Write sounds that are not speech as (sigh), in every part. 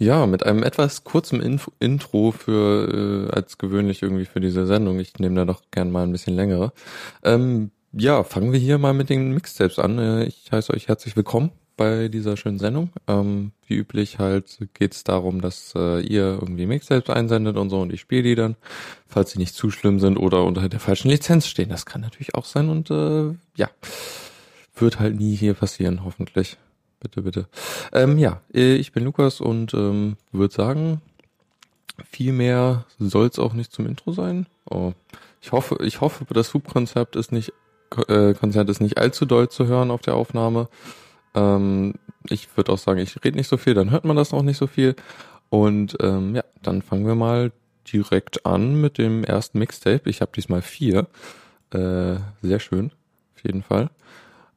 Ja, mit einem etwas kurzen Inf Intro für äh, als gewöhnlich irgendwie für diese Sendung. Ich nehme da doch gern mal ein bisschen längere. Ähm, ja, fangen wir hier mal mit den Mixtapes an. Äh, ich heiße euch herzlich willkommen bei dieser schönen Sendung. Ähm, wie üblich halt geht es darum, dass äh, ihr irgendwie Mixtapes einsendet und so und ich spiele die dann, falls sie nicht zu schlimm sind oder unter der falschen Lizenz stehen. Das kann natürlich auch sein und äh, ja, wird halt nie hier passieren, hoffentlich. Bitte, bitte. Ähm, ja, äh, ich bin Lukas und ähm, würde sagen, viel mehr soll es auch nicht zum Intro sein. Oh. Ich hoffe, ich hoffe, das Hub-Konzept ist nicht äh, Konzert ist nicht allzu doll zu hören auf der Aufnahme. Ähm, ich würde auch sagen, ich rede nicht so viel, dann hört man das auch nicht so viel. Und ähm, ja, dann fangen wir mal direkt an mit dem ersten Mixtape. Ich habe diesmal vier. Äh, sehr schön, auf jeden Fall.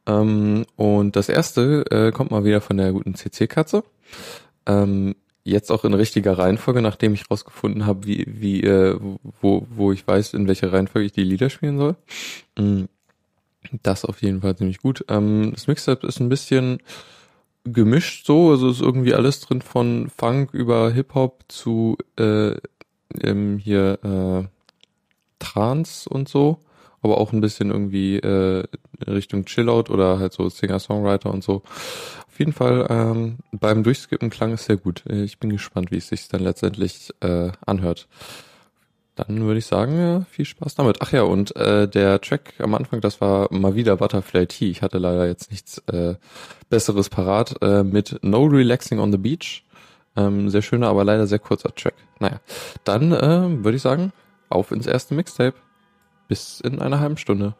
Ähm, und das erste äh, kommt mal wieder von der guten CC-Katze. Ähm, jetzt auch in richtiger Reihenfolge, nachdem ich rausgefunden habe, wie, wie, äh, wo, wo ich weiß, in welcher Reihenfolge ich die Lieder spielen soll. Mm, das auf jeden Fall ziemlich gut. Ähm, das Mixtape ist ein bisschen gemischt so, also ist irgendwie alles drin von Funk über Hip-Hop zu äh, ähm, hier äh, Trance und so aber auch ein bisschen irgendwie äh, Richtung Chillout oder halt so Singer-Songwriter und so. Auf jeden Fall ähm, beim Durchskippen klang es sehr gut. Ich bin gespannt, wie es sich dann letztendlich äh, anhört. Dann würde ich sagen, ja, viel Spaß damit. Ach ja, und äh, der Track am Anfang, das war mal wieder Butterfly Tea. Ich hatte leider jetzt nichts äh, Besseres parat äh, mit No Relaxing on the Beach. Ähm, sehr schöner, aber leider sehr kurzer Track. Naja, dann äh, würde ich sagen, auf ins erste Mixtape. Bis in einer halben Stunde.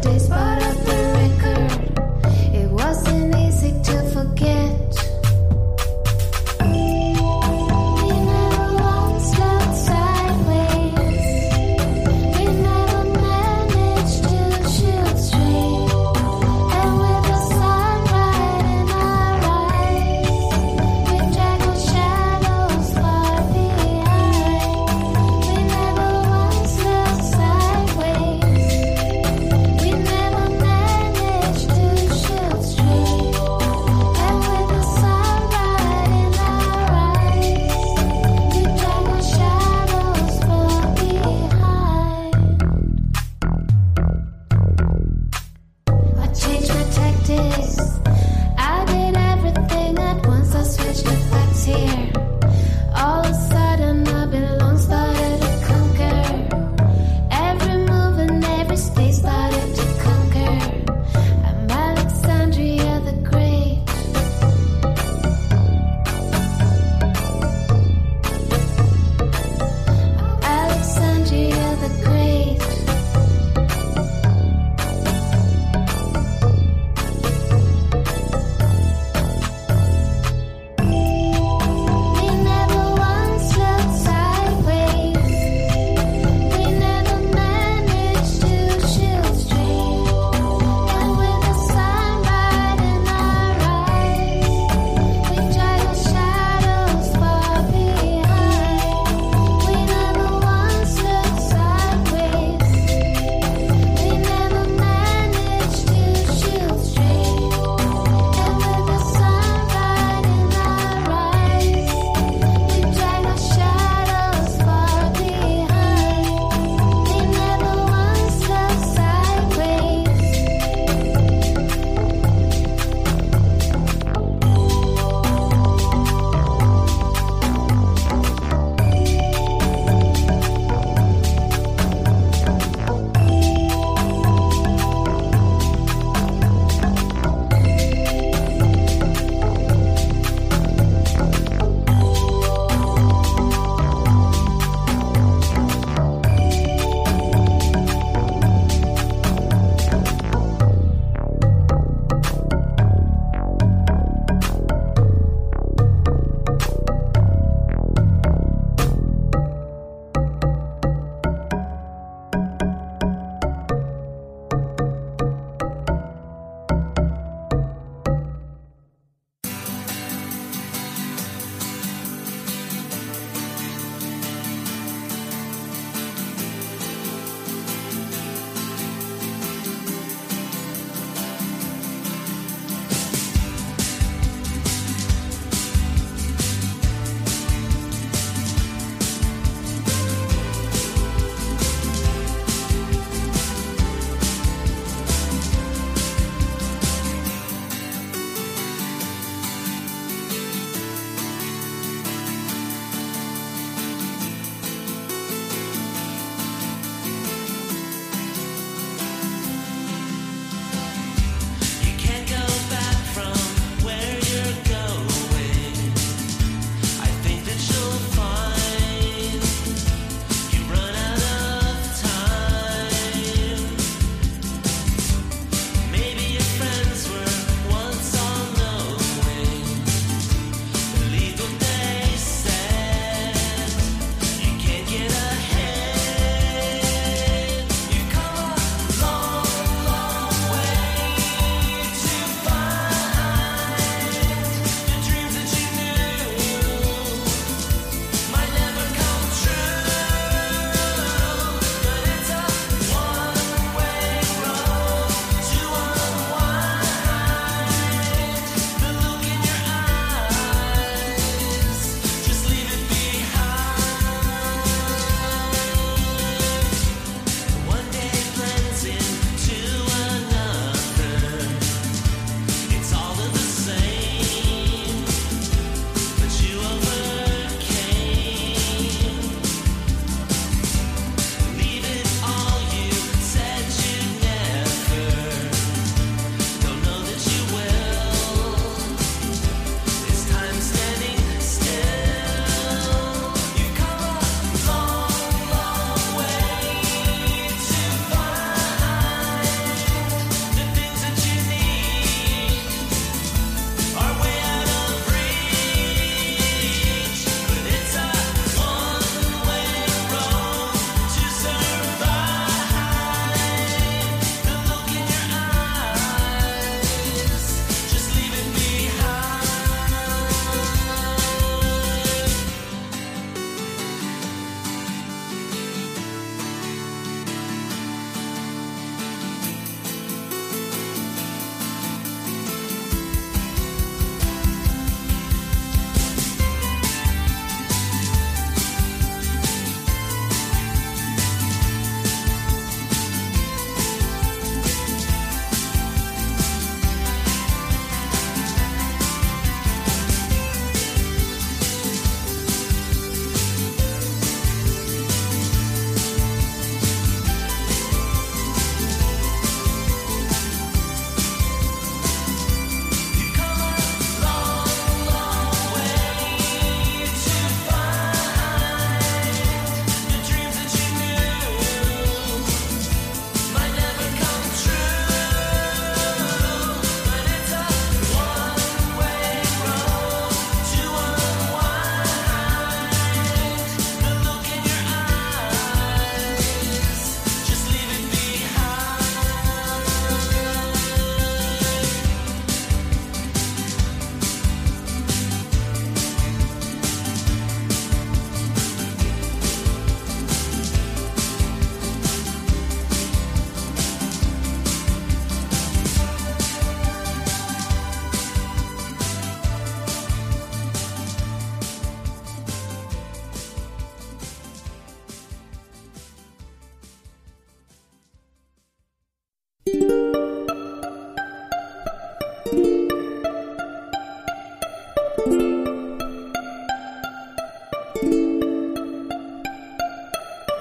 Desperate.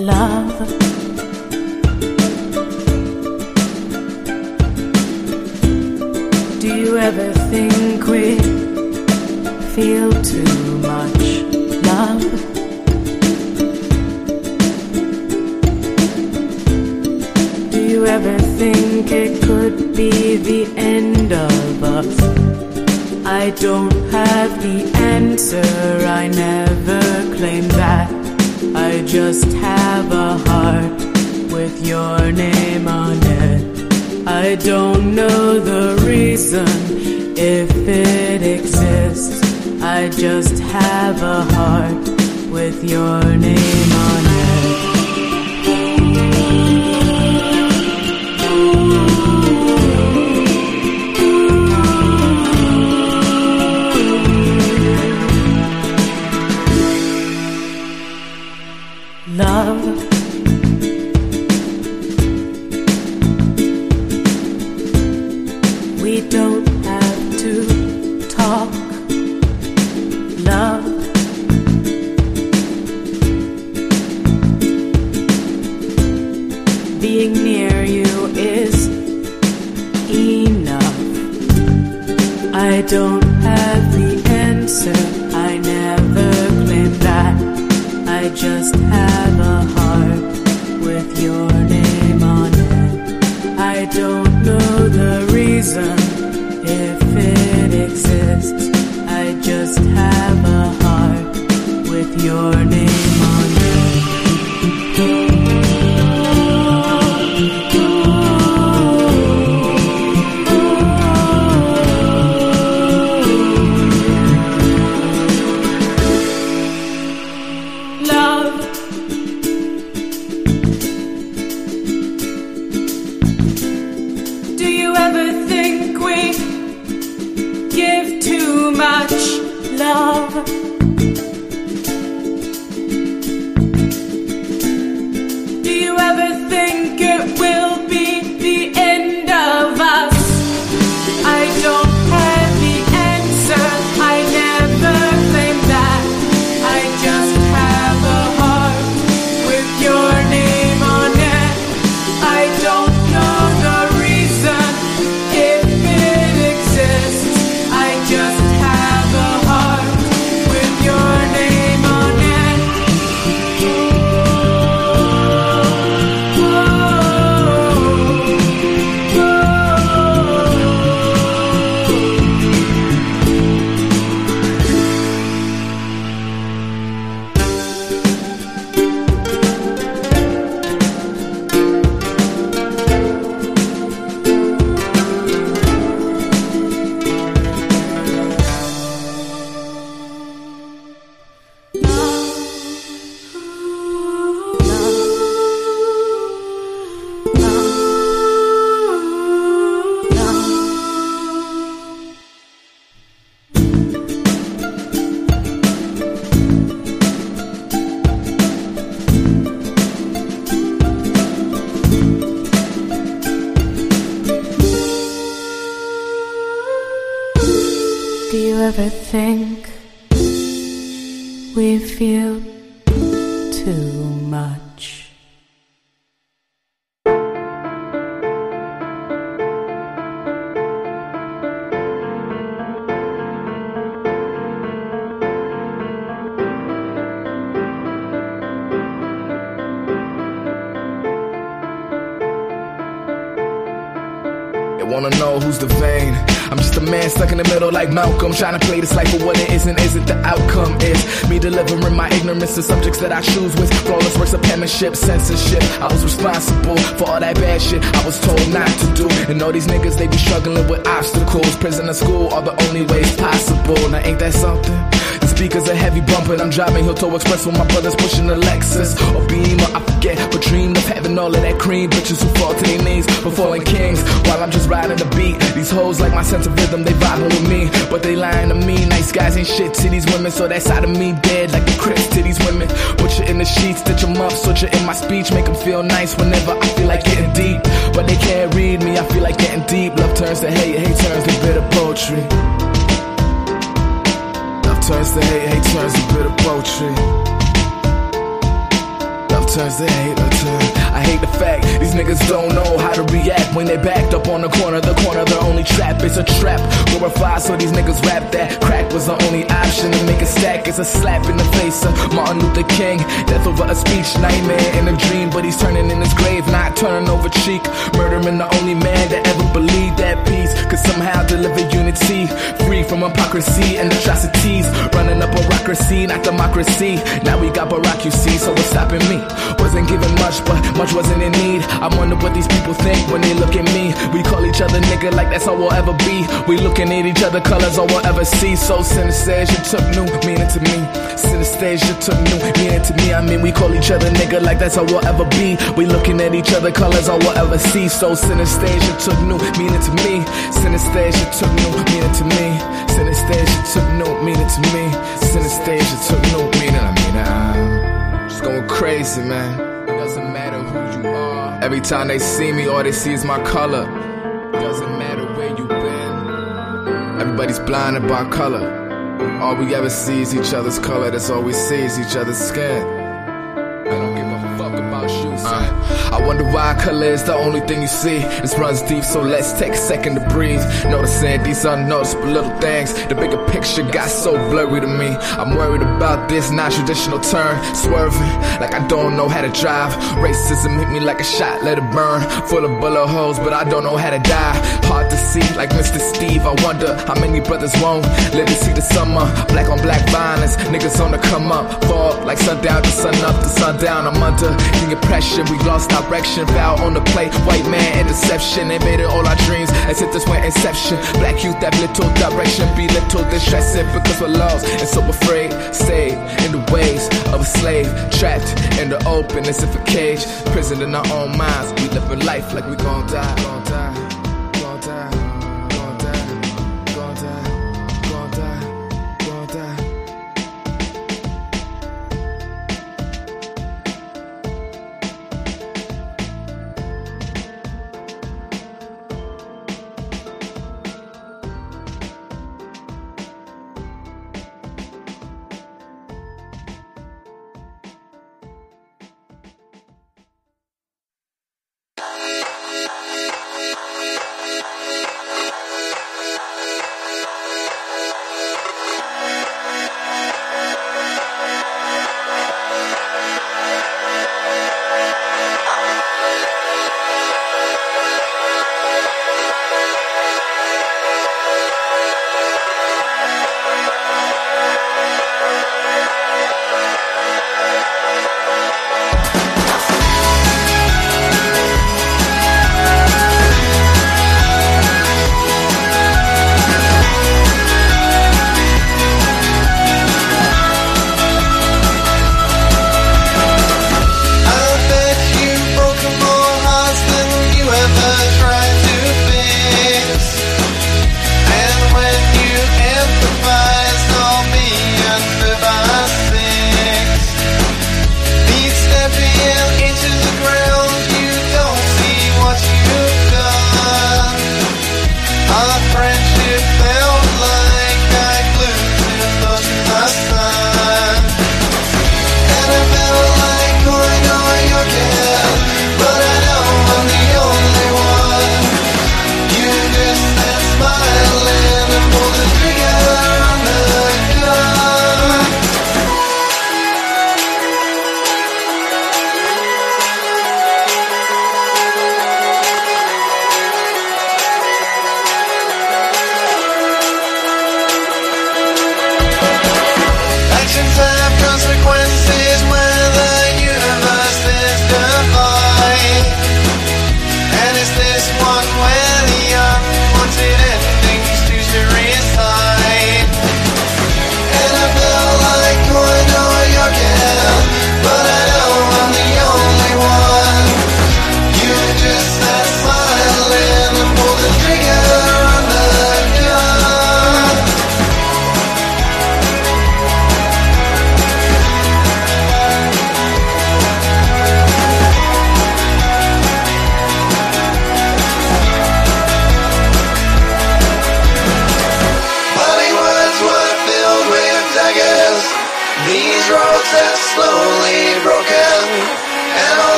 Love. Do you ever think we feel too much love? Do you ever think it could be the end of us? I don't have the answer, I never claim that. Just have a heart with your name on it. I don't know the reason if it exists. I just have a heart with your name on it. Love. We don't have to talk. Love. Being near you is enough. I don't Malcolm, trying to play this life for what it is and isn't the outcome. Is me delivering my ignorance to subjects that I choose with flawless works of penmanship, censorship. I was responsible for all that bad shit I was told not to do. And all these niggas, they be struggling with obstacles. Prison and school are the only ways possible. Now ain't that something? The speakers are heavy bumping. I'm driving Hilto Express with my brothers pushing the Lexus or Beamer. I forget, but dreamed of having all of that cream. Bitches who fall to their knees for falling kings while I'm just riding the beat. These hoes like my sense of rhythm, they vibing with me, but lying to me. Nice guys ain't shit to these women, so that side of me dead like the crips to these women. Put you in the sheets, stitch 'em up, switch it in my speech, make 'em feel nice whenever I feel like getting deep. But they can't read me, I feel like getting deep. Love turns to hate, hate turns to bitter poetry. Love turns to hate, hate turns to bitter poetry. Love turns to hate, love turns. Hate the fact these niggas don't know how to react when they backed up on the corner. The corner, the only trap is a trap. Glorified, so these niggas rap that crack was the only option to make a stack. It's a slap in the face of Martin Luther King. Death over a speech, nightmare in a dream, but he's turning in his grave, not turning over cheek. Murdering the only man that ever believed that peace could somehow deliver unity, free from hypocrisy and atrocities. Running up bureaucracy, not democracy. Now we got see, so what's stopping me? Wasn't given much, but much wasn't in need. I wonder what these people think when they look at me. We call each other nigga like that's all we'll ever be. We looking at each other colors all we'll ever see. So synesthesia took new meaning to me. Synesthesia took new meaning to me. I mean, we call each other nigga like that's all we'll ever be. We looking at each other colors all we'll ever see. So synesthesia took new meaning to me. Synesthesia took new meaning to me. Synesthesia took new meaning to me. Synesthesia took new meaning. I mean, I'm just going crazy, man. Every time they see me, all they see is my color. Doesn't matter where you been. Everybody's blinded by color. All we ever see is each other's color. That's all we see is each other's skin. Wonder why color is the only thing you see. This runs deep, so let's take a second to breathe. Noticing these unnoticeable little things. The bigger picture got so blurry to me. I'm worried about this non-traditional turn, swerving like I don't know how to drive. Racism hit me like a shot, let it burn. Full of bullet holes, but I don't know how to die. Hard to see, like Mr. Steve. I wonder how many brothers won't let me see the summer. Black on black violence, niggas on the come up. Fall like sundown to sun up to sundown. I'm under the impression we lost direction. Vow on the play, white man and deception. Invaded all our dreams as if this were inception. Black youth that little direction, be little distressing because we're lost and so afraid. Stayed in the ways of a slave, trapped in the open as if a cage. Prison in our own minds, we living life like we gon' die. Gon' die.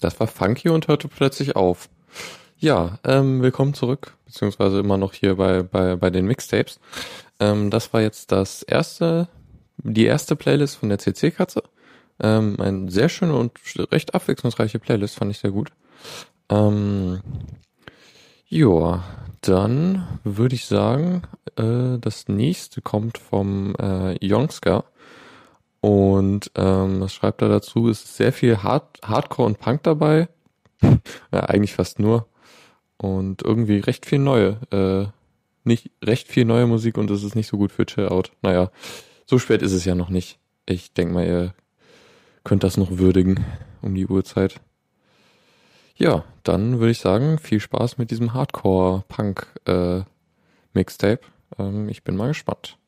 Das war funky und hörte plötzlich auf. Ja, ähm, willkommen zurück, beziehungsweise immer noch hier bei, bei, bei den Mixtapes. Ähm, das war jetzt das erste, die erste Playlist von der CC-Katze. Ähm, ein sehr schöne und recht abwechslungsreiche Playlist, fand ich sehr gut. Ähm, ja, dann würde ich sagen, äh, das nächste kommt vom äh, Youngsker. Und ähm, was schreibt er dazu? Es ist sehr viel Hard Hardcore und Punk dabei. (laughs) ja, eigentlich fast nur. Und irgendwie recht viel neue. Äh, nicht recht viel neue Musik und es ist nicht so gut für Chill Out. Naja, so spät ist es ja noch nicht. Ich denke mal, ihr könnt das noch würdigen um die Uhrzeit. Ja, dann würde ich sagen, viel Spaß mit diesem Hardcore-Punk-Mixtape. Äh, ähm, ich bin mal gespannt.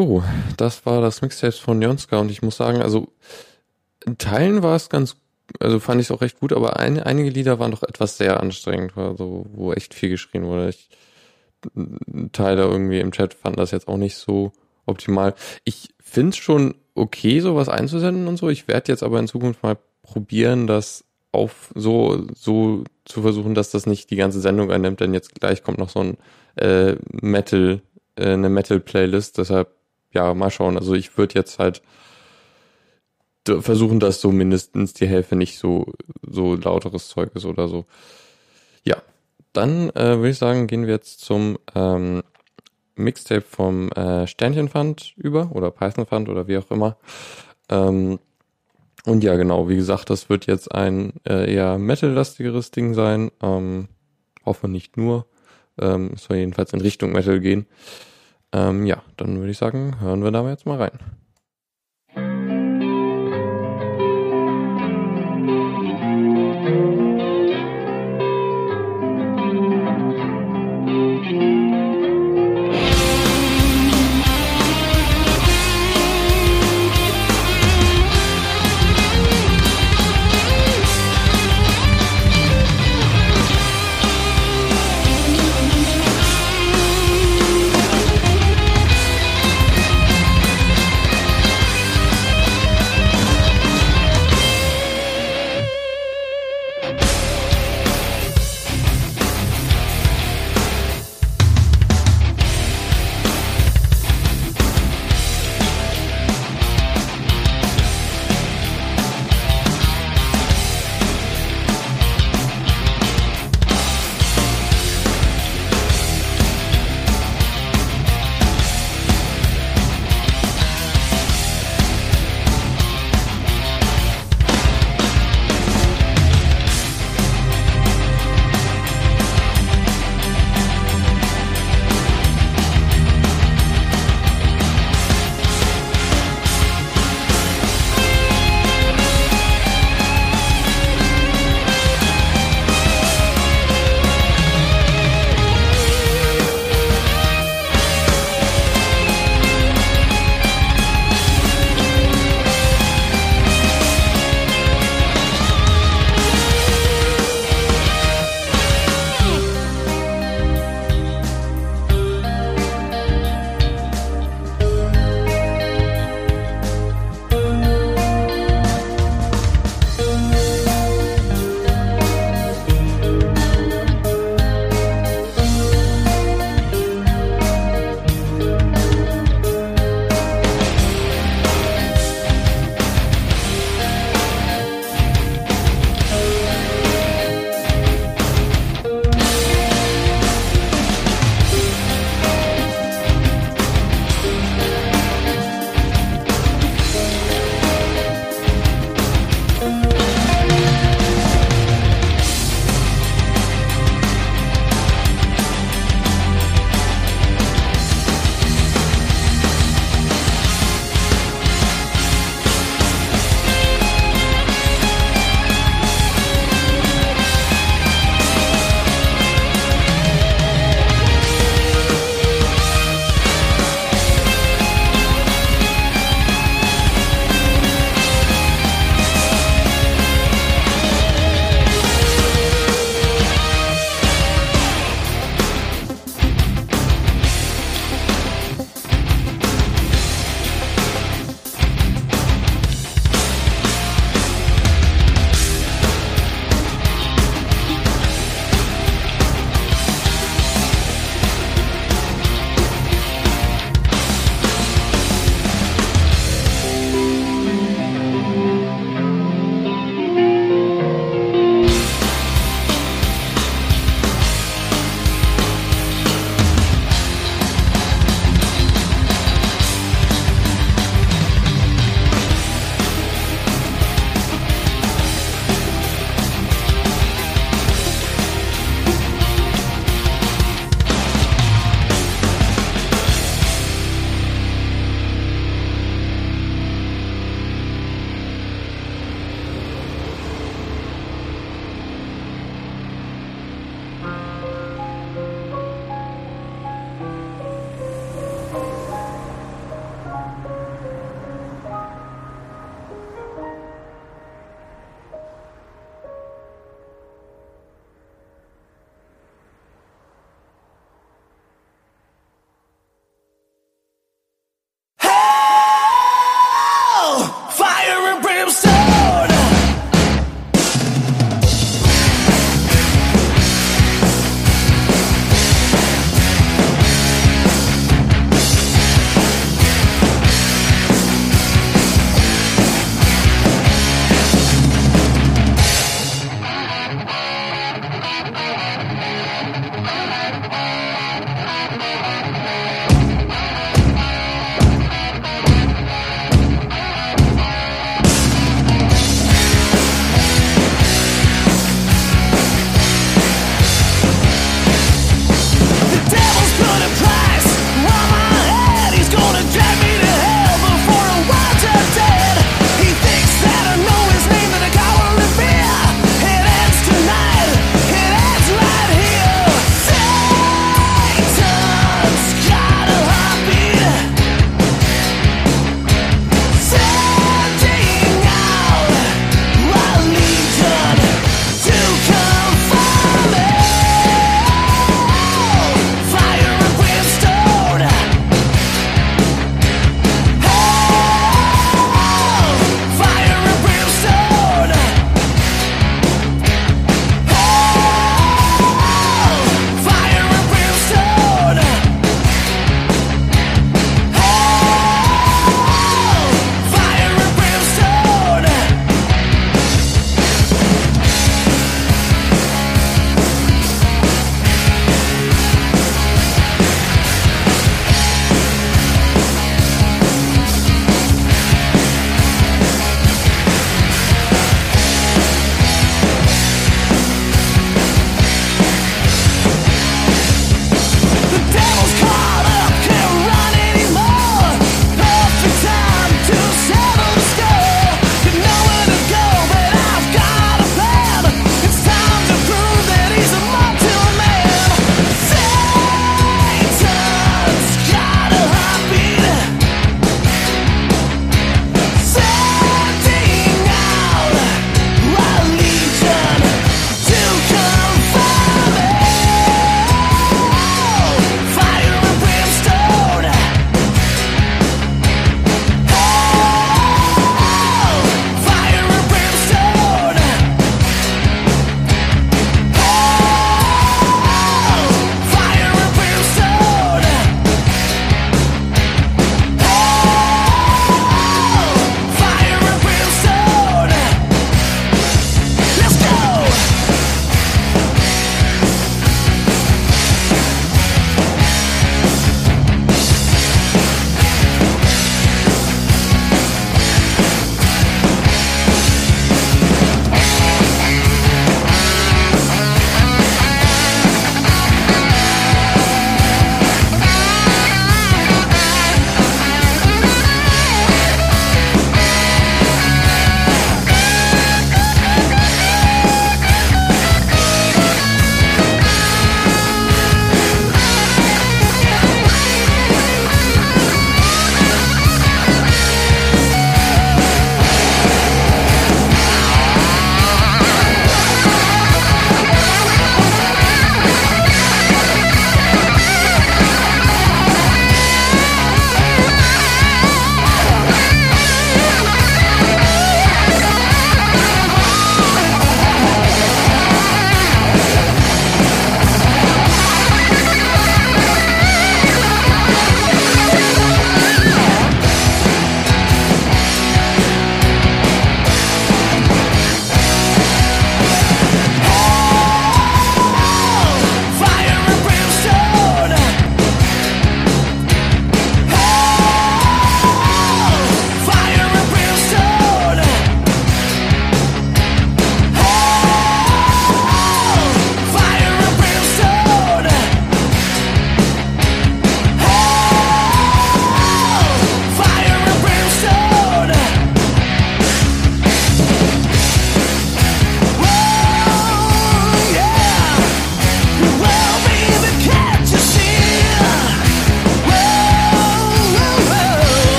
So, das war das Mixtape von Jonska und ich muss sagen, also in Teilen war es ganz, also fand ich es auch recht gut, aber ein, einige Lieder waren doch etwas sehr anstrengend, also wo echt viel geschrien wurde. Ich, Teile irgendwie im Chat fanden das jetzt auch nicht so optimal. Ich finde es schon okay, sowas einzusenden und so. Ich werde jetzt aber in Zukunft mal probieren, das auf so so zu versuchen, dass das nicht die ganze Sendung einnimmt, denn jetzt gleich kommt noch so ein äh, Metal äh, eine Metal Playlist, deshalb ja, mal schauen. Also ich würde jetzt halt versuchen, dass so mindestens die Hälfte nicht so so lauteres Zeug ist oder so. Ja, dann äh, würde ich sagen, gehen wir jetzt zum ähm, Mixtape vom äh, Sternchenfund über oder Python Fund oder wie auch immer. Ähm, und ja, genau, wie gesagt, das wird jetzt ein äh, eher Metal-lastigeres Ding sein. Ähm, hoffe nicht nur. Ähm, es soll jedenfalls in Richtung Metal gehen. Ähm, ja, dann würde ich sagen, hören wir da jetzt mal rein.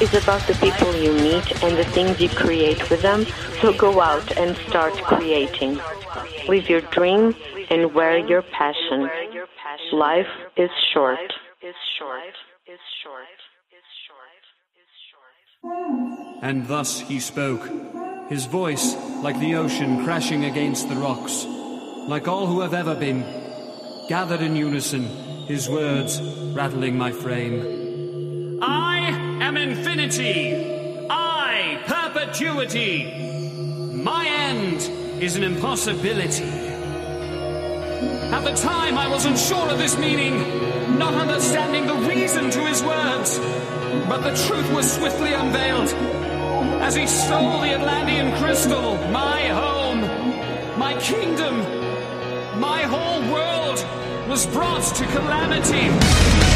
Is about the people you meet and the things you create with them, so go out and start creating. Live your dream and wear your passion. Life is short. And thus he spoke, his voice like the ocean crashing against the rocks, like all who have ever been, gathered in unison, his words rattling my frame. I am infinity! I, perpetuity! My end is an impossibility. At the time, I wasn't sure of this meaning, not understanding the reason to his words. But the truth was swiftly unveiled as he stole the Atlantean crystal, my home, my kingdom, my whole world was brought to calamity.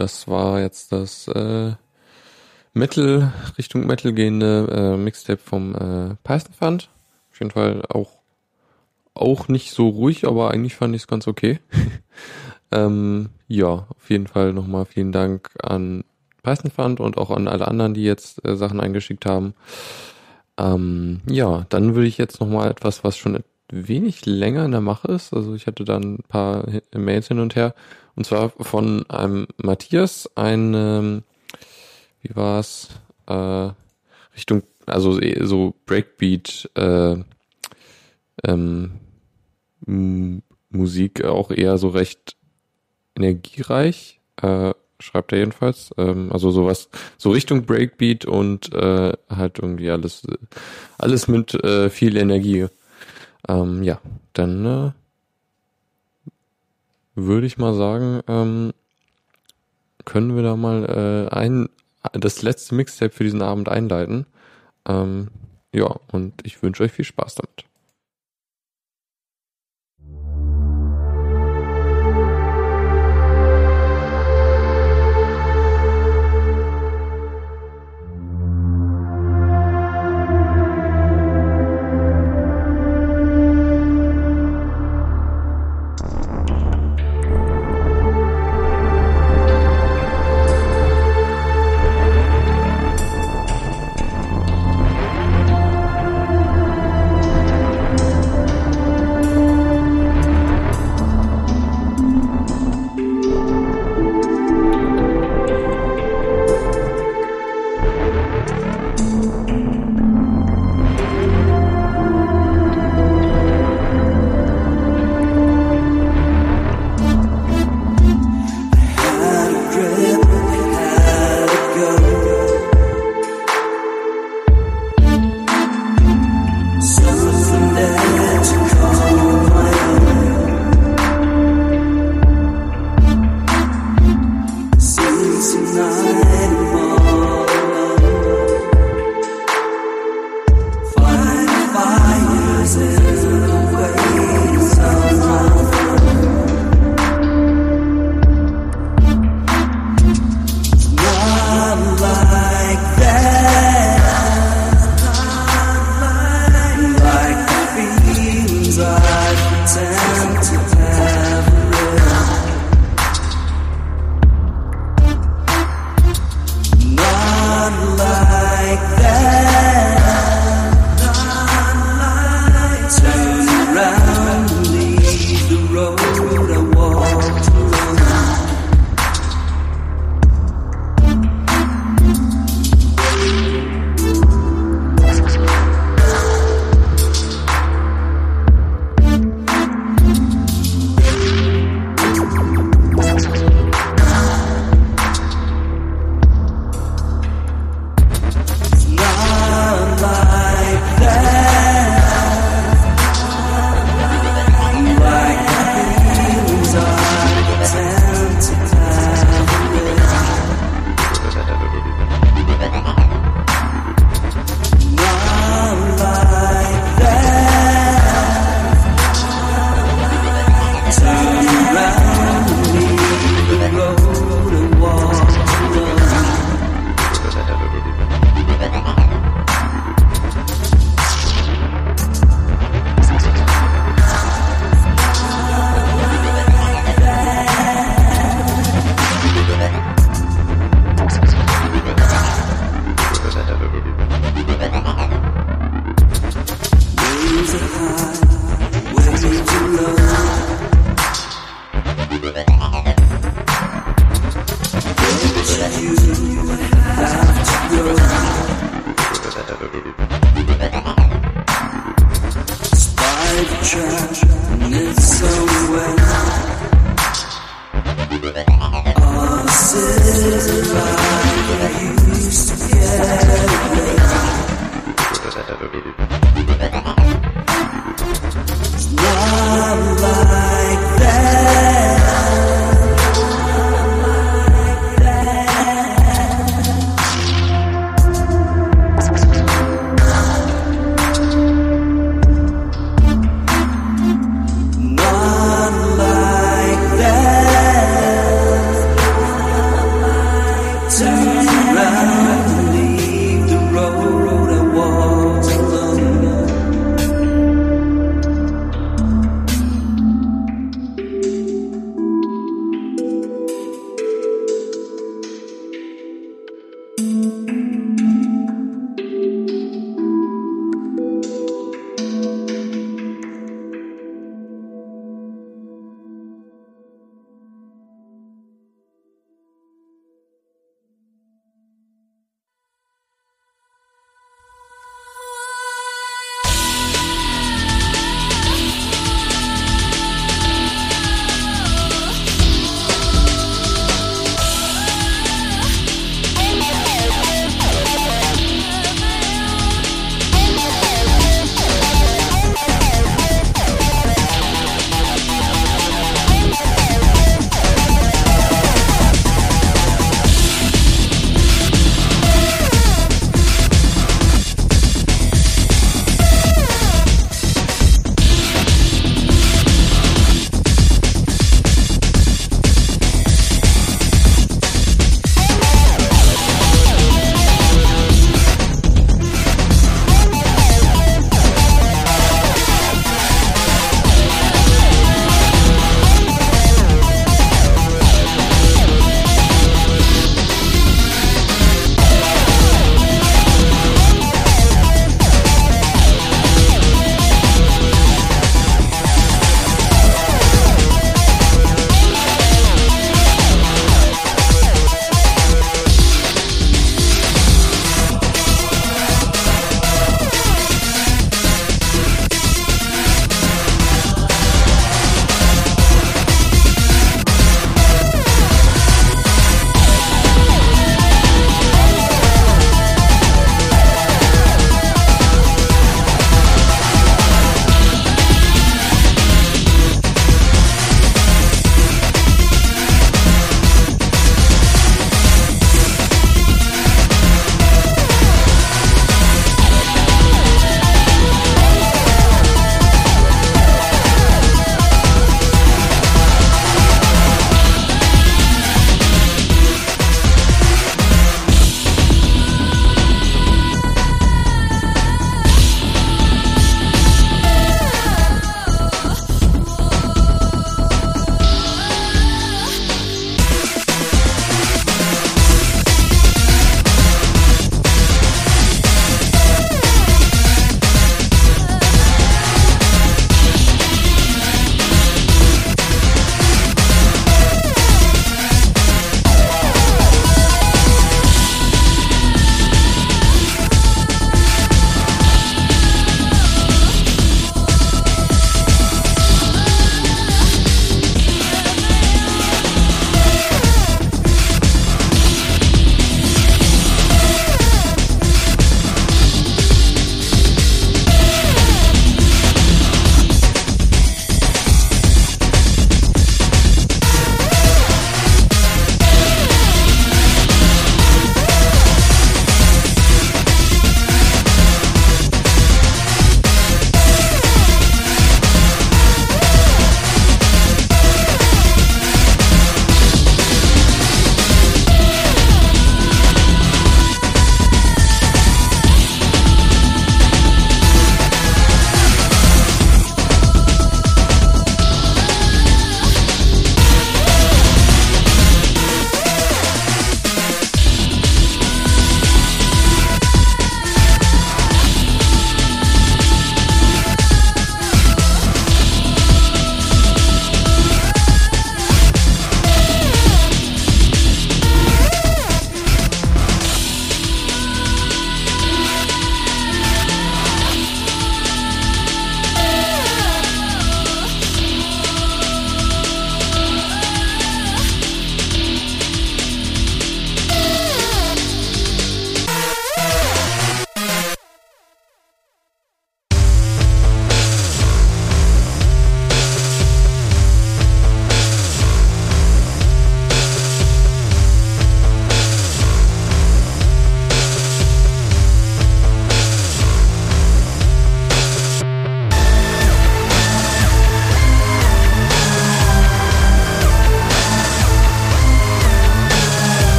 Das war jetzt das äh, Metal, Richtung Metal gehende äh, Mixtape vom äh, Python Fund. Auf jeden Fall auch, auch nicht so ruhig, aber eigentlich fand ich es ganz okay. (laughs) ähm, ja, auf jeden Fall nochmal vielen Dank an Python Fund und auch an alle anderen, die jetzt äh, Sachen eingeschickt haben. Ähm, ja, dann würde ich jetzt nochmal etwas, was schon wenig länger in der Mache ist. Also ich hatte dann ein paar Mails hin und her. Und zwar von einem Matthias, ein, ähm, wie war's, äh, Richtung, also eh so Breakbeat, äh, ähm, Musik auch eher so recht energiereich, äh, schreibt er jedenfalls. Ähm, also sowas, so Richtung Breakbeat und äh, halt irgendwie alles, alles mit äh, viel Energie. Ähm, ja, dann äh, würde ich mal sagen, ähm, können wir da mal äh, ein das letzte Mixtape für diesen Abend einleiten. Ähm, ja, und ich wünsche euch viel Spaß damit.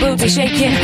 Your shaking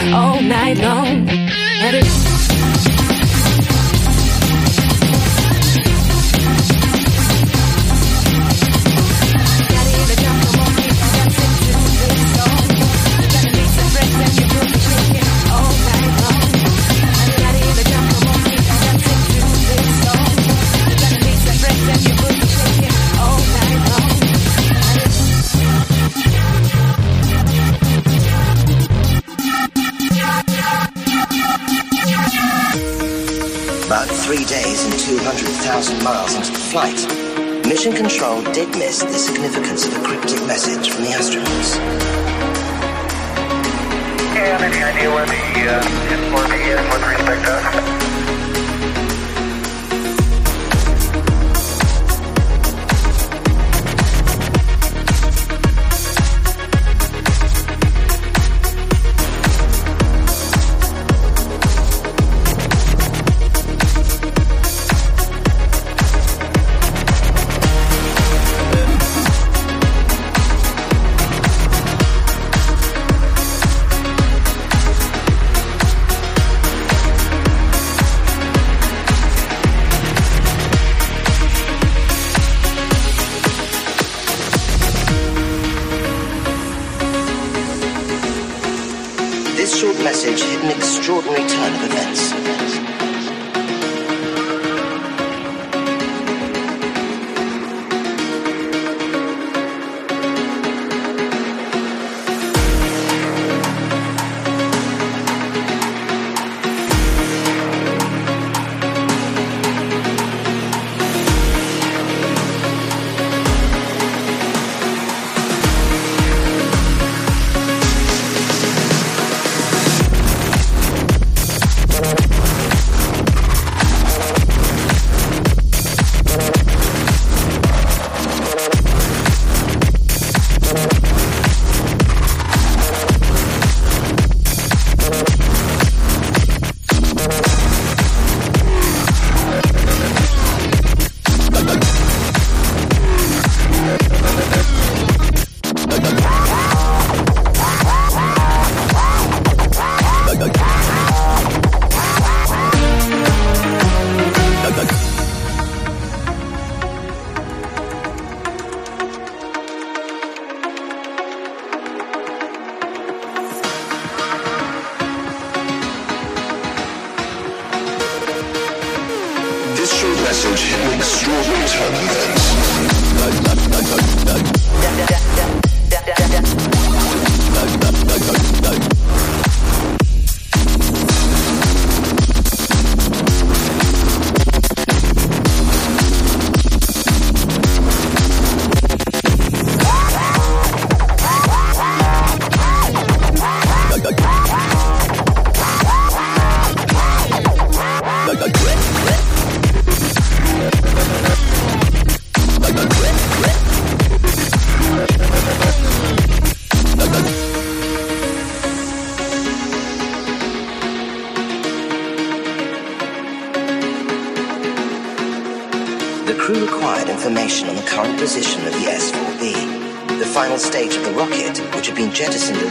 jettison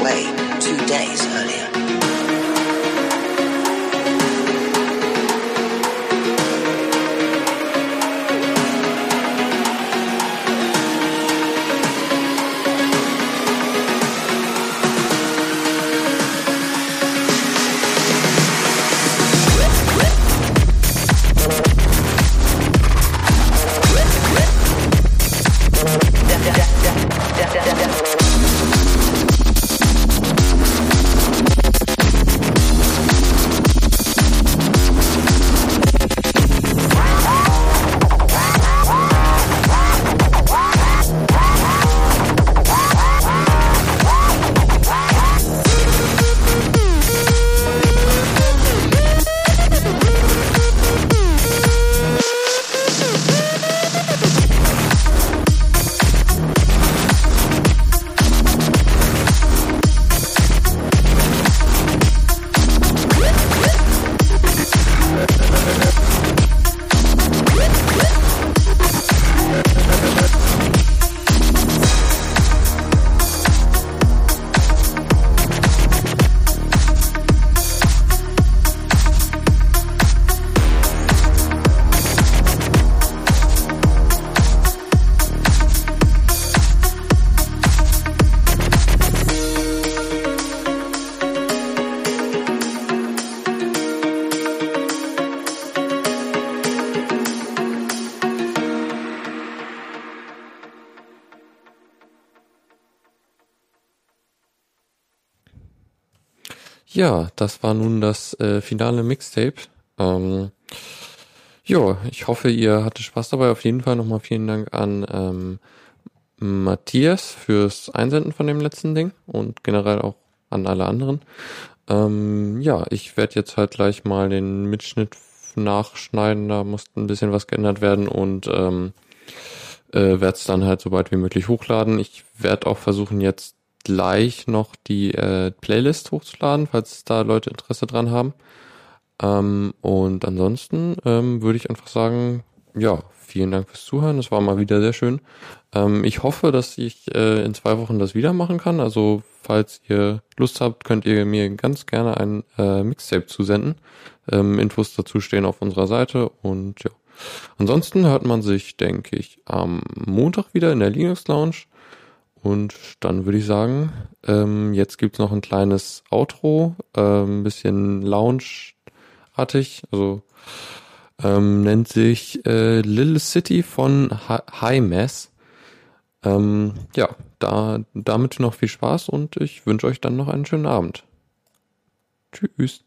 Ja, das war nun das äh, finale Mixtape. Ähm, ja, ich hoffe, ihr hattet Spaß dabei. Auf jeden Fall nochmal vielen Dank an ähm, Matthias fürs Einsenden von dem letzten Ding und generell auch an alle anderen. Ähm, ja, ich werde jetzt halt gleich mal den Mitschnitt nachschneiden. Da muss ein bisschen was geändert werden und ähm, äh, werde es dann halt so bald wie möglich hochladen. Ich werde auch versuchen jetzt gleich noch die äh, Playlist hochzuladen, falls da Leute Interesse dran haben. Ähm, und ansonsten ähm, würde ich einfach sagen, ja, vielen Dank fürs Zuhören. Es war mal wieder sehr schön. Ähm, ich hoffe, dass ich äh, in zwei Wochen das wieder machen kann. Also falls ihr Lust habt, könnt ihr mir ganz gerne ein äh, Mixtape zusenden. Ähm, Infos dazu stehen auf unserer Seite und ja. Ansonsten hört man sich, denke ich, am Montag wieder in der Linux Lounge. Und dann würde ich sagen, ähm, jetzt gibt's noch ein kleines Outro, äh, ein bisschen Lounge-artig, also ähm, nennt sich äh, Little City von Hi- High Mass. Ähm, ja, da, damit noch viel Spaß und ich wünsche euch dann noch einen schönen Abend. Tschüss.